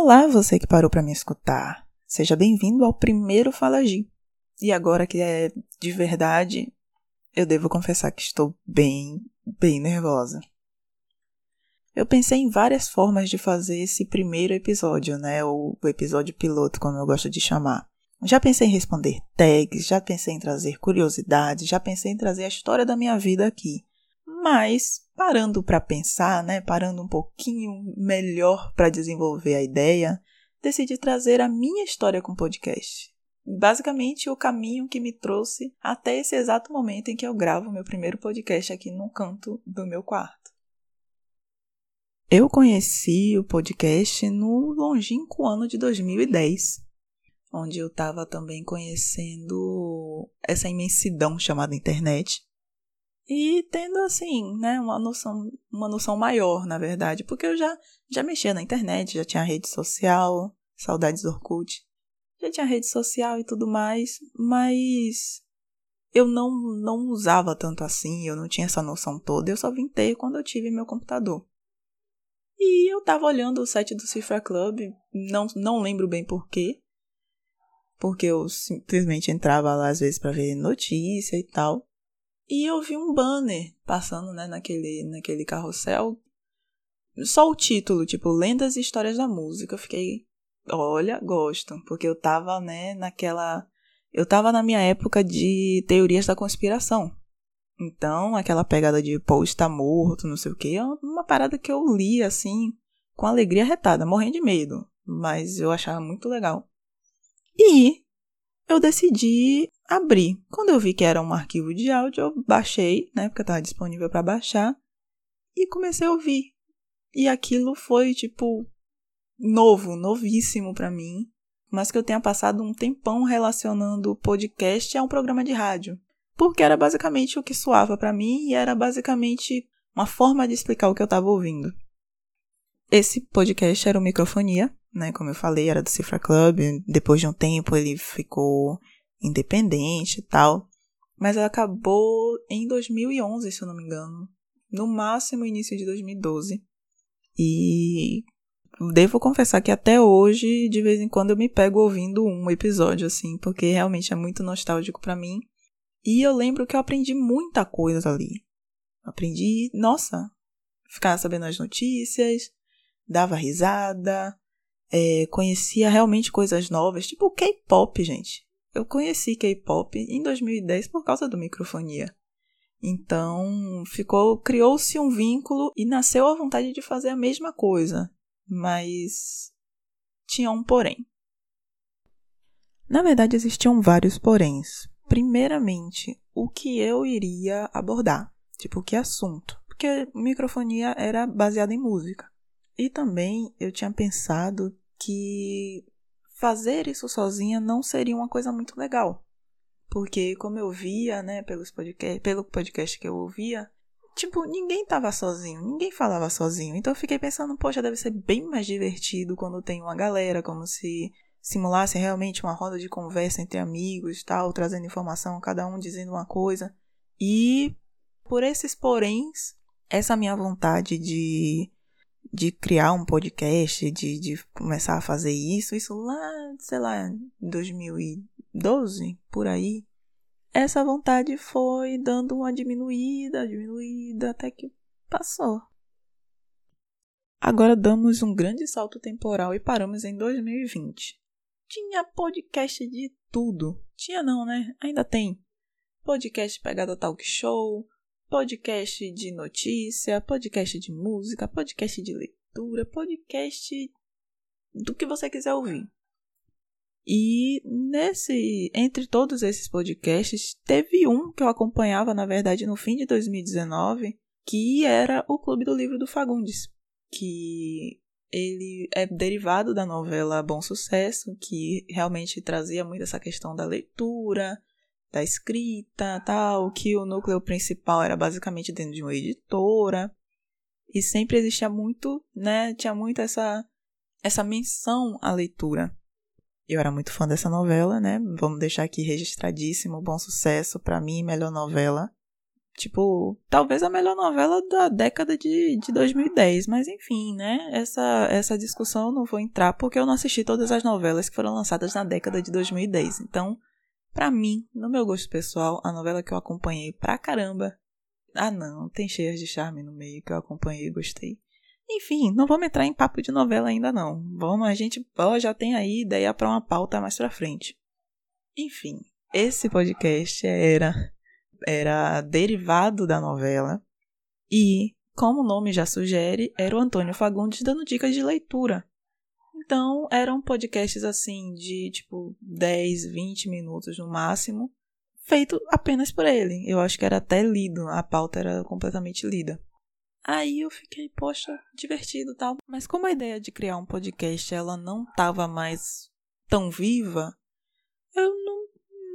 Olá, você que parou para me escutar. Seja bem-vindo ao primeiro Fala Gi. E agora que é de verdade, eu devo confessar que estou bem, bem nervosa. Eu pensei em várias formas de fazer esse primeiro episódio, né? Ou o episódio piloto, como eu gosto de chamar. Já pensei em responder tags, já pensei em trazer curiosidades, já pensei em trazer a história da minha vida aqui. Mas, parando para pensar, né, parando um pouquinho melhor para desenvolver a ideia, decidi trazer a minha história com o podcast. Basicamente, o caminho que me trouxe até esse exato momento em que eu gravo meu primeiro podcast aqui no canto do meu quarto. Eu conheci o podcast no longínquo ano de 2010 onde eu estava também conhecendo essa imensidão chamada internet e tendo assim, né, uma noção, uma noção maior, na verdade, porque eu já já mexia na internet, já tinha rede social, saudades do Orkut, já tinha rede social e tudo mais, mas eu não não usava tanto assim, eu não tinha essa noção toda, eu só vim ter quando eu tive meu computador. E eu tava olhando o site do Cifra Club, não, não lembro bem porquê, porque eu simplesmente entrava lá às vezes para ver notícia e tal. E eu vi um banner passando, né, naquele, naquele carrossel. Só o título, tipo, Lendas e Histórias da Música. Eu fiquei, olha, gosto. Porque eu tava, né, naquela. Eu tava na minha época de teorias da conspiração. Então, aquela pegada de Paul está morto, não sei o quê, é uma parada que eu li, assim, com alegria retada, morrendo de medo. Mas eu achava muito legal. E eu decidi abrir. Quando eu vi que era um arquivo de áudio, eu baixei, né, porque estava disponível para baixar, e comecei a ouvir. E aquilo foi tipo novo, novíssimo para mim, mas que eu tenha passado um tempão relacionando o podcast a um programa de rádio, porque era basicamente o que soava para mim e era basicamente uma forma de explicar o que eu estava ouvindo. Esse podcast era o Microfonia, né? Como eu falei, era do Cifra Club. Depois de um tempo ele ficou independente e tal. Mas ela acabou em 2011, se eu não me engano. No máximo início de 2012. E devo confessar que até hoje, de vez em quando, eu me pego ouvindo um episódio, assim, porque realmente é muito nostálgico para mim. E eu lembro que eu aprendi muita coisa ali. Aprendi, nossa, ficar sabendo as notícias, dava risada, é, conhecia realmente coisas novas, tipo K-pop, gente. Eu conheci K-pop em 2010 por causa do microfonia. Então, ficou, criou-se um vínculo e nasceu a vontade de fazer a mesma coisa, mas tinha um porém. Na verdade, existiam vários poréns. Primeiramente, o que eu iria abordar, tipo, que assunto, porque microfonia era baseada em música. E também eu tinha pensado que fazer isso sozinha não seria uma coisa muito legal. Porque como eu via, né, pelos podcast, pelo podcast que eu ouvia, tipo, ninguém tava sozinho, ninguém falava sozinho. Então eu fiquei pensando, poxa, deve ser bem mais divertido quando tem uma galera, como se simulasse realmente uma roda de conversa entre amigos, tal, trazendo informação, cada um dizendo uma coisa. E por esses poréns, essa minha vontade de de criar um podcast, de, de começar a fazer isso, isso lá, sei lá, 2012, por aí. Essa vontade foi dando uma diminuída, diminuída, até que passou. Agora damos um grande salto temporal e paramos em 2020. Tinha podcast de tudo. Tinha não, né? Ainda tem. Podcast pegada talk show, podcast de notícia, podcast de música, podcast de leitura, podcast do que você quiser ouvir. E nesse, entre todos esses podcasts, teve um que eu acompanhava, na verdade, no fim de 2019, que era o Clube do Livro do Fagundes, que ele é derivado da novela Bom Sucesso, que realmente trazia muito essa questão da leitura, da escrita, tal, que o núcleo principal era basicamente dentro de uma editora. E sempre existia muito, né, tinha muito essa essa menção à leitura. Eu era muito fã dessa novela, né? Vamos deixar aqui registradíssimo, bom sucesso para mim, melhor novela. Tipo, talvez a melhor novela da década de, de 2010, mas enfim, né? Essa, essa discussão eu não vou entrar porque eu não assisti todas as novelas que foram lançadas na década de 2010. Então, para mim, no meu gosto pessoal, a novela que eu acompanhei pra caramba. Ah, não, tem cheias de charme no meio que eu acompanhei e gostei. Enfim, não vamos entrar em papo de novela ainda não. Vamos, a gente já tem aí ideia para uma pauta mais pra frente. Enfim, esse podcast era era derivado da novela e, como o nome já sugere, era o Antônio Fagundes dando dicas de leitura. Então, eram podcasts assim de tipo 10, 20 minutos no máximo, feito apenas por ele. Eu acho que era até lido, a pauta era completamente lida. Aí eu fiquei, poxa, divertido tal. Mas como a ideia de criar um podcast ela não estava mais tão viva, eu não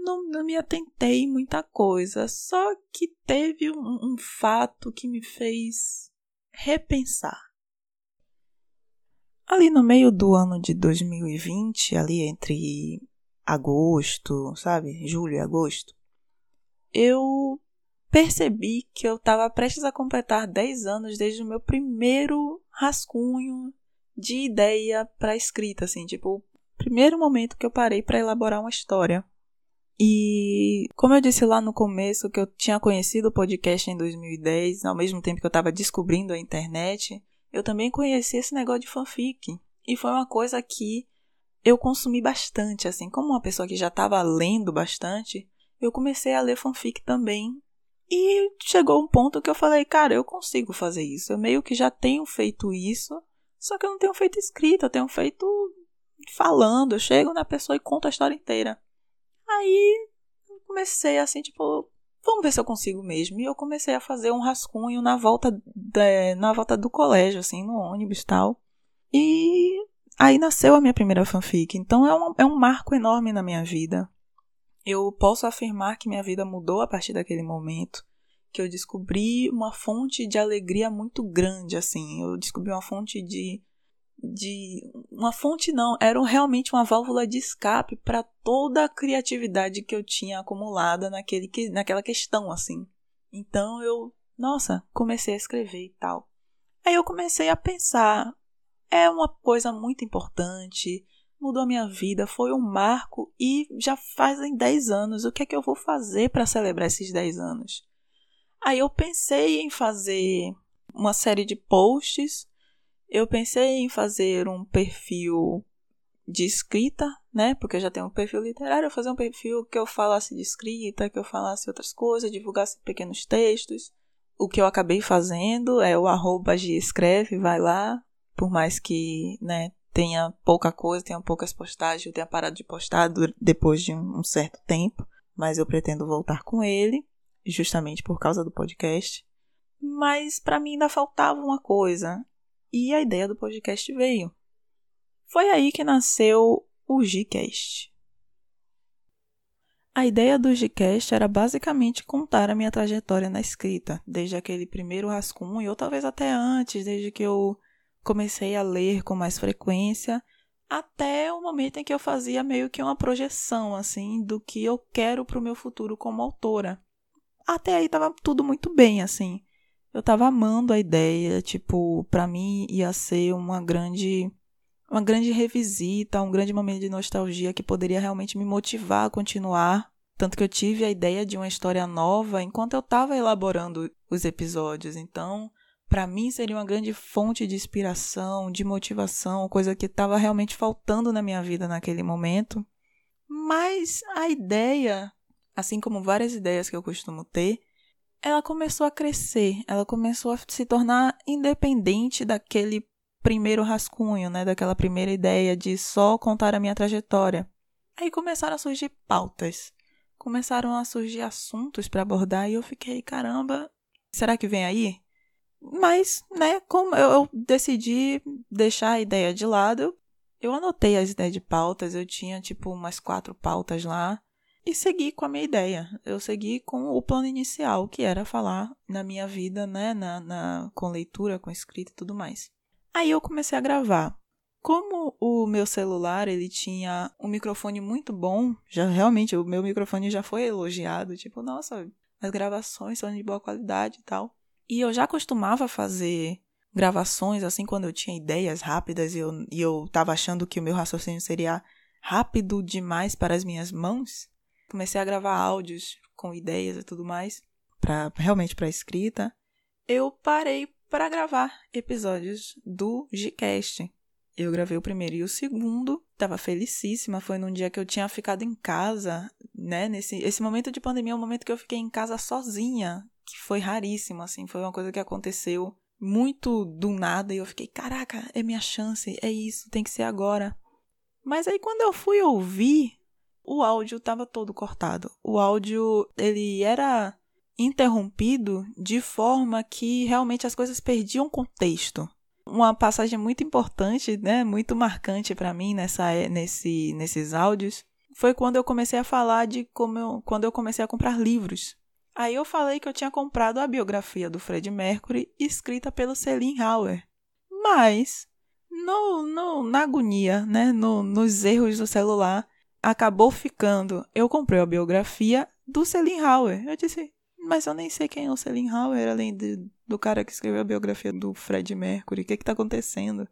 não, não me atentei muita coisa, só que teve um, um fato que me fez repensar. Ali no meio do ano de 2020, ali entre agosto, sabe? Julho e agosto, eu percebi que eu estava prestes a completar 10 anos desde o meu primeiro rascunho de ideia para escrita, assim, tipo, o primeiro momento que eu parei para elaborar uma história. E como eu disse lá no começo que eu tinha conhecido o podcast em 2010, ao mesmo tempo que eu estava descobrindo a internet, eu também conheci esse negócio de fanfic. E foi uma coisa que eu consumi bastante, assim, como uma pessoa que já estava lendo bastante, eu comecei a ler fanfic também. E chegou um ponto que eu falei, cara, eu consigo fazer isso. Eu meio que já tenho feito isso, só que eu não tenho feito escrita, eu tenho feito falando. Eu chego na pessoa e conto a história inteira. Aí comecei assim, tipo, vamos ver se eu consigo mesmo. E eu comecei a fazer um rascunho na volta, na volta do colégio, assim, no ônibus e tal. E aí nasceu a minha primeira fanfic. Então é um, é um marco enorme na minha vida. Eu posso afirmar que minha vida mudou a partir daquele momento. Que eu descobri uma fonte de alegria muito grande, assim. Eu descobri uma fonte de de uma fonte não, era realmente uma válvula de escape para toda a criatividade que eu tinha acumulada naquele naquela questão assim. Então eu, nossa, comecei a escrever e tal. Aí eu comecei a pensar, é uma coisa muito importante, mudou a minha vida, foi um marco e já fazem 10 anos. O que é que eu vou fazer para celebrar esses 10 anos? Aí eu pensei em fazer uma série de posts eu pensei em fazer um perfil de escrita, né? Porque eu já tenho um perfil literário, fazer um perfil que eu falasse de escrita, que eu falasse outras coisas, divulgasse pequenos textos. O que eu acabei fazendo é o arroba escreve, vai lá, por mais que, né, tenha pouca coisa, tenha poucas postagens, eu tenha parado de postar depois de um certo tempo, mas eu pretendo voltar com ele, justamente por causa do podcast. Mas para mim ainda faltava uma coisa, e a ideia do podcast veio. Foi aí que nasceu o Gcast. A ideia do Gcast era basicamente contar a minha trajetória na escrita, desde aquele primeiro rascunho, ou talvez até antes, desde que eu comecei a ler com mais frequência, até o momento em que eu fazia meio que uma projeção assim do que eu quero para o meu futuro como autora. Até aí estava tudo muito bem assim eu tava amando a ideia, tipo, para mim ia ser uma grande uma grande revisita, um grande momento de nostalgia que poderia realmente me motivar a continuar. Tanto que eu tive a ideia de uma história nova enquanto eu estava elaborando os episódios. Então, para mim seria uma grande fonte de inspiração, de motivação, coisa que estava realmente faltando na minha vida naquele momento. Mas a ideia, assim como várias ideias que eu costumo ter, ela começou a crescer, ela começou a se tornar independente daquele primeiro rascunho, né, daquela primeira ideia de só contar a minha trajetória. Aí começaram a surgir pautas, começaram a surgir assuntos para abordar e eu fiquei, caramba, será que vem aí? Mas, né, como eu, eu decidi deixar a ideia de lado, eu anotei as ideias de pautas, eu tinha tipo umas quatro pautas lá e segui com a minha ideia. Eu segui com o plano inicial, que era falar na minha vida, né, na, na, com leitura, com escrita e tudo mais. Aí eu comecei a gravar. Como o meu celular ele tinha um microfone muito bom, já realmente o meu microfone já foi elogiado, tipo, nossa, as gravações são de boa qualidade e tal. E eu já costumava fazer gravações assim quando eu tinha ideias rápidas e eu, e eu tava achando que o meu raciocínio seria rápido demais para as minhas mãos. Comecei a gravar áudios com ideias e tudo mais, para realmente para escrita. Eu parei para gravar episódios do Gcast. Eu gravei o primeiro e o segundo, tava felicíssima, foi num dia que eu tinha ficado em casa, né, nesse esse momento de pandemia é um momento que eu fiquei em casa sozinha, que foi raríssimo assim, foi uma coisa que aconteceu muito do nada e eu fiquei, caraca, é minha chance, é isso, tem que ser agora. Mas aí quando eu fui ouvir, o áudio estava todo cortado. O áudio, ele era interrompido de forma que realmente as coisas perdiam contexto. Uma passagem muito importante, né, muito marcante para mim nessa nesse nesses áudios foi quando eu comecei a falar de como eu, quando eu comecei a comprar livros. Aí eu falei que eu tinha comprado a biografia do Fred Mercury escrita pelo Celine Hauer. Mas, no, no, na agonia, né, no, nos erros do celular, acabou ficando. Eu comprei a biografia do Celine Hauer. Eu disse, mas eu nem sei quem é o Celine Hauer, além de, do cara que escreveu a biografia do Fred Mercury. O que que tá acontecendo?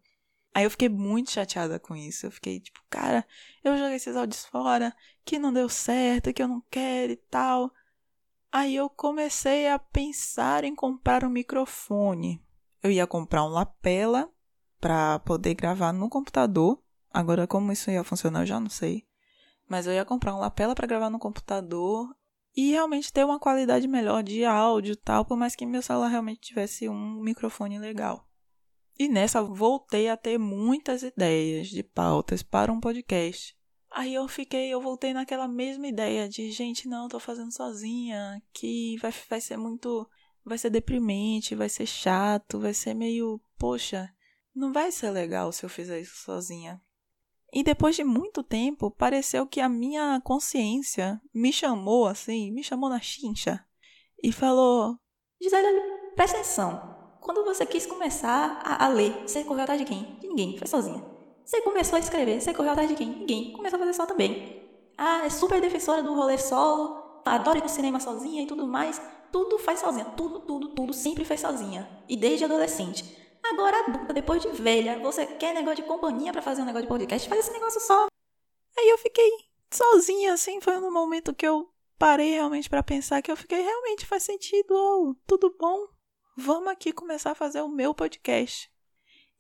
Aí eu fiquei muito chateada com isso. Eu fiquei tipo, cara, eu joguei esses áudios fora, que não deu certo, que eu não quero e tal. Aí eu comecei a pensar em comprar um microfone. Eu ia comprar um lapela para poder gravar no computador. Agora como isso ia funcionar eu já não sei. Mas eu ia comprar um lapela para gravar no computador e realmente ter uma qualidade melhor de áudio e tal, por mais que meu celular realmente tivesse um microfone legal. E nessa voltei a ter muitas ideias de pautas para um podcast. Aí eu fiquei, eu voltei naquela mesma ideia de, gente, não, tô fazendo sozinha, que vai, vai ser muito. Vai ser deprimente, vai ser chato, vai ser meio. Poxa, não vai ser legal se eu fizer isso sozinha. E depois de muito tempo, pareceu que a minha consciência me chamou assim, me chamou na chincha e falou: Gisele, presta atenção. Quando você quis começar a, a ler, você correu atrás de quem? De ninguém, foi sozinha. Você começou a escrever, você correu atrás de quem? Ninguém. Começou a fazer só também. Ah, é super defensora do rolê solo, adora ir no cinema sozinha e tudo mais. Tudo faz sozinha. Tudo, tudo, tudo sempre faz sozinha. E desde adolescente. Agora adulta, depois de velha, você quer negócio de companhia para fazer um negócio de podcast? Faz esse negócio só. Aí eu fiquei sozinha, assim, foi no momento que eu parei realmente para pensar que eu fiquei realmente faz sentido, oh, tudo bom? Vamos aqui começar a fazer o meu podcast.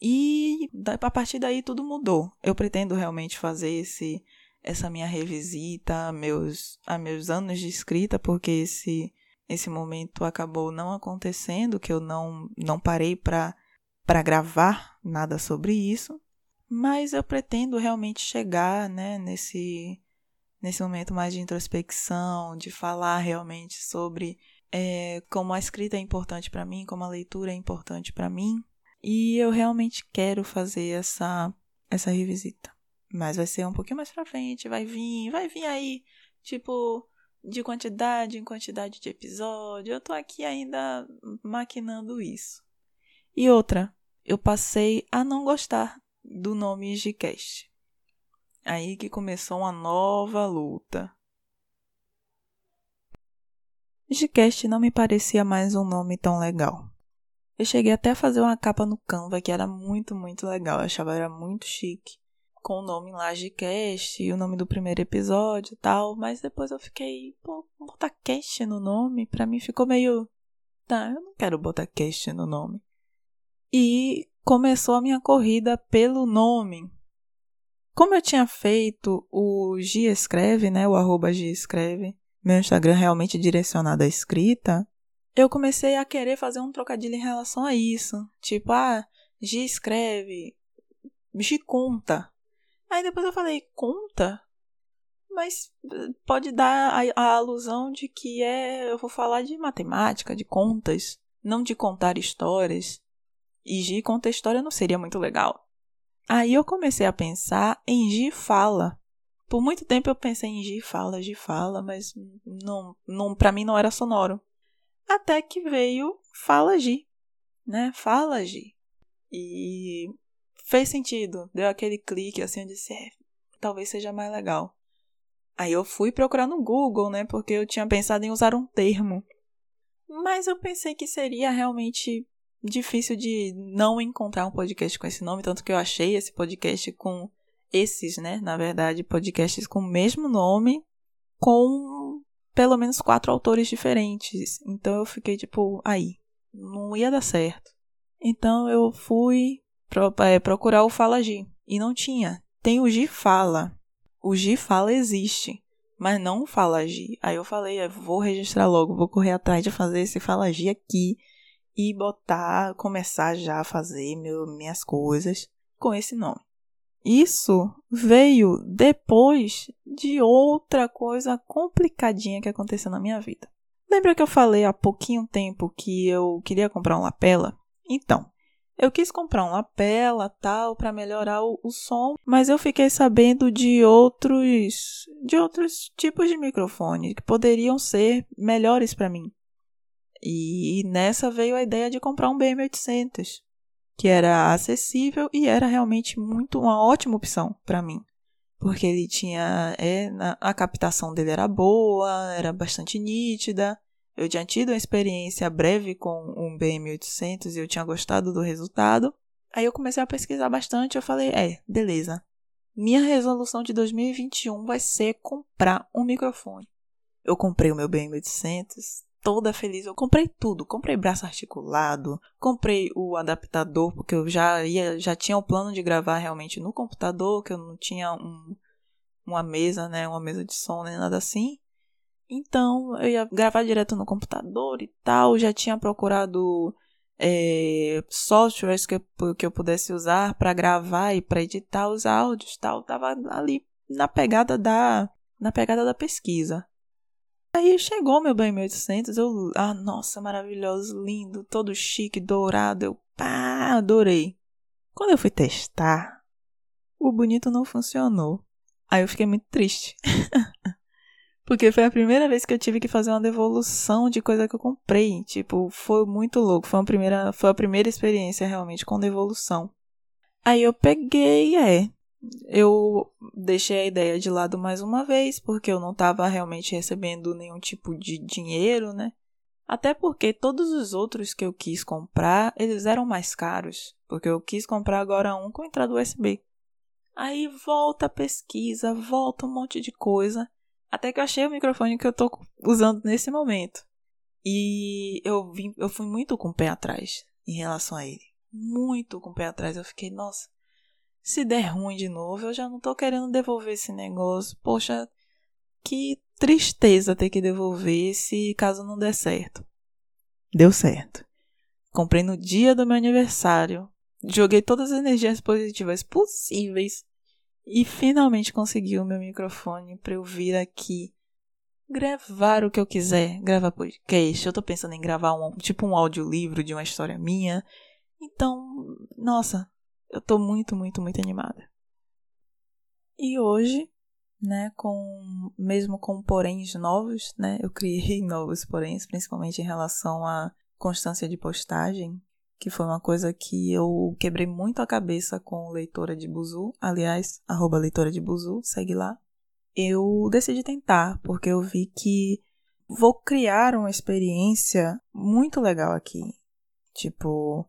E a partir daí tudo mudou. Eu pretendo realmente fazer esse essa minha revisita a meus, a meus anos de escrita, porque esse, esse momento acabou não acontecendo, que eu não, não parei para gravar nada sobre isso. Mas eu pretendo realmente chegar né, nesse, nesse momento mais de introspecção, de falar realmente sobre é, como a escrita é importante para mim, como a leitura é importante para mim e eu realmente quero fazer essa, essa revisita. Mas vai ser um pouquinho mais pra frente, vai vir, vai vir aí, tipo, de quantidade em quantidade de episódio. Eu tô aqui ainda maquinando isso. E outra, eu passei a não gostar do nome Gcast. Aí que começou uma nova luta. Gcast não me parecia mais um nome tão legal. Eu cheguei até a fazer uma capa no Canva que era muito, muito legal. Eu achava era muito chique. Com o nome Lagecast e o nome do primeiro episódio e tal. Mas depois eu fiquei, pô, botar cast no nome, pra mim ficou meio. Tá, eu não quero botar cast no nome. E começou a minha corrida pelo nome. Como eu tinha feito o G Escreve, né? O arroba Escreve, meu Instagram realmente direcionado à escrita, eu comecei a querer fazer um trocadilho em relação a isso. Tipo, ah, G escreve, G conta. Aí depois eu falei, conta? Mas eh, pode dar a, a alusão de que é. Eu vou falar de matemática, de contas, não de contar histórias. E G conta história não seria muito legal. Aí eu comecei a pensar em G fala. Por muito tempo eu pensei em G fala, G fala, mas não, não, para mim não era sonoro. Até que veio Fala Gi, né? Fala Gi. E fez sentido, deu aquele clique assim, eu disse, é, talvez seja mais legal. Aí eu fui procurar no Google, né? Porque eu tinha pensado em usar um termo Mas eu pensei que seria realmente difícil de não encontrar um podcast com esse nome, tanto que eu achei esse podcast com esses, né? Na verdade, podcasts com o mesmo nome, com pelo menos quatro autores diferentes. Então eu fiquei tipo, aí, não ia dar certo. Então eu fui pro, é, procurar o Fala G e não tinha. Tem o G Fala. O G Fala existe, mas não o Fala G. Aí eu falei, vou registrar logo, vou correr atrás de fazer esse Fala G aqui e botar, começar já a fazer meu, minhas coisas com esse nome. Isso veio depois de outra coisa complicadinha que aconteceu na minha vida. Lembra que eu falei há pouquinho tempo que eu queria comprar um lapela? Então, eu quis comprar um lapela tal para melhorar o, o, som, mas eu fiquei sabendo de outros de outros tipos de microfone que poderiam ser melhores para mim. E nessa veio a ideia de comprar um BM800, que era acessível e era realmente muito uma ótima opção para mim, porque ele tinha é, a captação dele era boa, era bastante nítida. Eu tinha tido uma experiência breve com um BM800 e eu tinha gostado do resultado. Aí eu comecei a pesquisar bastante, eu falei, é, beleza. Minha resolução de 2021 vai ser comprar um microfone. Eu comprei o meu BM800, toda feliz. Eu comprei tudo, comprei braço articulado, comprei o adaptador porque eu já ia, já tinha o plano de gravar realmente no computador, que eu não tinha um, uma mesa, né, uma mesa de som nem nada assim. Então eu ia gravar direto no computador e tal. Já tinha procurado é, softwares que eu, que eu pudesse usar para gravar e para editar os áudios, tal. Tava ali na pegada da na pegada da pesquisa. Aí chegou meu bem 1800, eu, ah, nossa, maravilhoso, lindo, todo chique, dourado, eu, pá, adorei. Quando eu fui testar, o bonito não funcionou. Aí eu fiquei muito triste. Porque foi a primeira vez que eu tive que fazer uma devolução de coisa que eu comprei. Tipo, foi muito louco. Foi, uma primeira, foi a primeira experiência realmente com devolução. Aí eu peguei, é, eu deixei a ideia de lado mais uma vez, porque eu não estava realmente recebendo nenhum tipo de dinheiro, né? Até porque todos os outros que eu quis comprar, eles eram mais caros, porque eu quis comprar agora um com entrada USB. Aí volta a pesquisa, volta um monte de coisa, até que eu achei o microfone que eu tô usando nesse momento. E eu vim, eu fui muito com o pé atrás em relação a ele. Muito com o pé atrás. Eu fiquei, nossa, se der ruim de novo, eu já não tô querendo devolver esse negócio. Poxa, que tristeza ter que devolver se caso não der certo. Deu certo. Comprei no dia do meu aniversário. Joguei todas as energias positivas possíveis e finalmente consegui o meu microfone para eu vir aqui gravar o que eu quiser, gravar podcast. Eu tô pensando em gravar um tipo um audiolivro de uma história minha. Então, nossa, eu tô muito, muito, muito animada. E hoje, né, com mesmo com poréns novos, né, eu criei novos poréns, principalmente em relação à constância de postagem, que foi uma coisa que eu quebrei muito a cabeça com leitora de Buzu, aliás, arroba leitora de Buzu, segue lá. Eu decidi tentar, porque eu vi que vou criar uma experiência muito legal aqui. Tipo,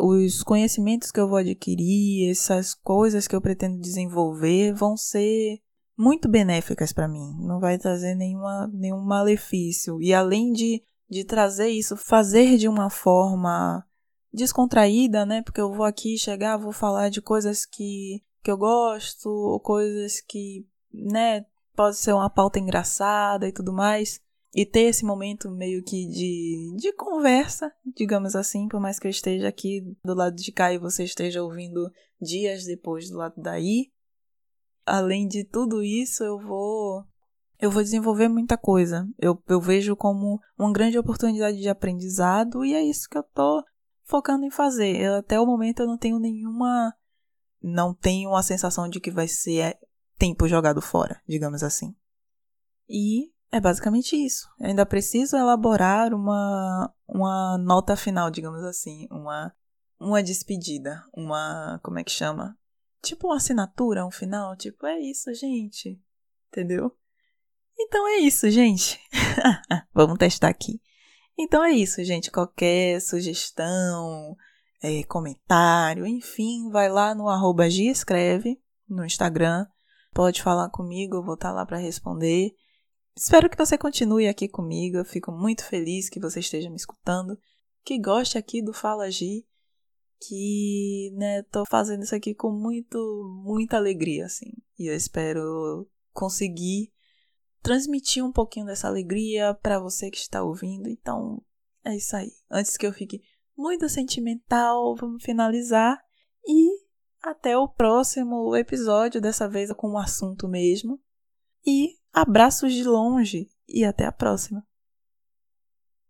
os conhecimentos que eu vou adquirir, essas coisas que eu pretendo desenvolver vão ser muito benéficas para mim. Não vai trazer nenhuma, nenhum malefício. E além de, de trazer isso, fazer de uma forma descontraída, né? Porque eu vou aqui chegar, vou falar de coisas que, que eu gosto, ou coisas que, né, pode ser uma pauta engraçada e tudo mais e ter esse momento meio que de, de conversa, digamos assim, por mais que eu esteja aqui do lado de cá e você esteja ouvindo dias depois do lado daí. Além de tudo isso, eu vou eu vou desenvolver muita coisa. Eu, eu vejo como uma grande oportunidade de aprendizado e é isso que eu tô focando em fazer. Eu, até o momento eu não tenho nenhuma não tenho a sensação de que vai ser tempo jogado fora, digamos assim. E é basicamente isso. Eu ainda preciso elaborar uma, uma nota final, digamos assim, uma, uma despedida, uma. Como é que chama? Tipo uma assinatura, um final. Tipo, é isso, gente. Entendeu? Então é isso, gente. Vamos testar aqui. Então é isso, gente. Qualquer sugestão, é, comentário, enfim, vai lá no arroba Escreve no Instagram. Pode falar comigo, eu vou estar lá para responder. Espero que você continue aqui comigo. Eu fico muito feliz que você esteja me escutando, que goste aqui do Fala Gi, que, né, tô fazendo isso aqui com muito, muita alegria, assim. E eu espero conseguir transmitir um pouquinho dessa alegria para você que está ouvindo. Então, é isso aí. Antes que eu fique muito sentimental, vamos finalizar e até o próximo episódio, dessa vez com um assunto mesmo. E abraços de longe e até a próxima.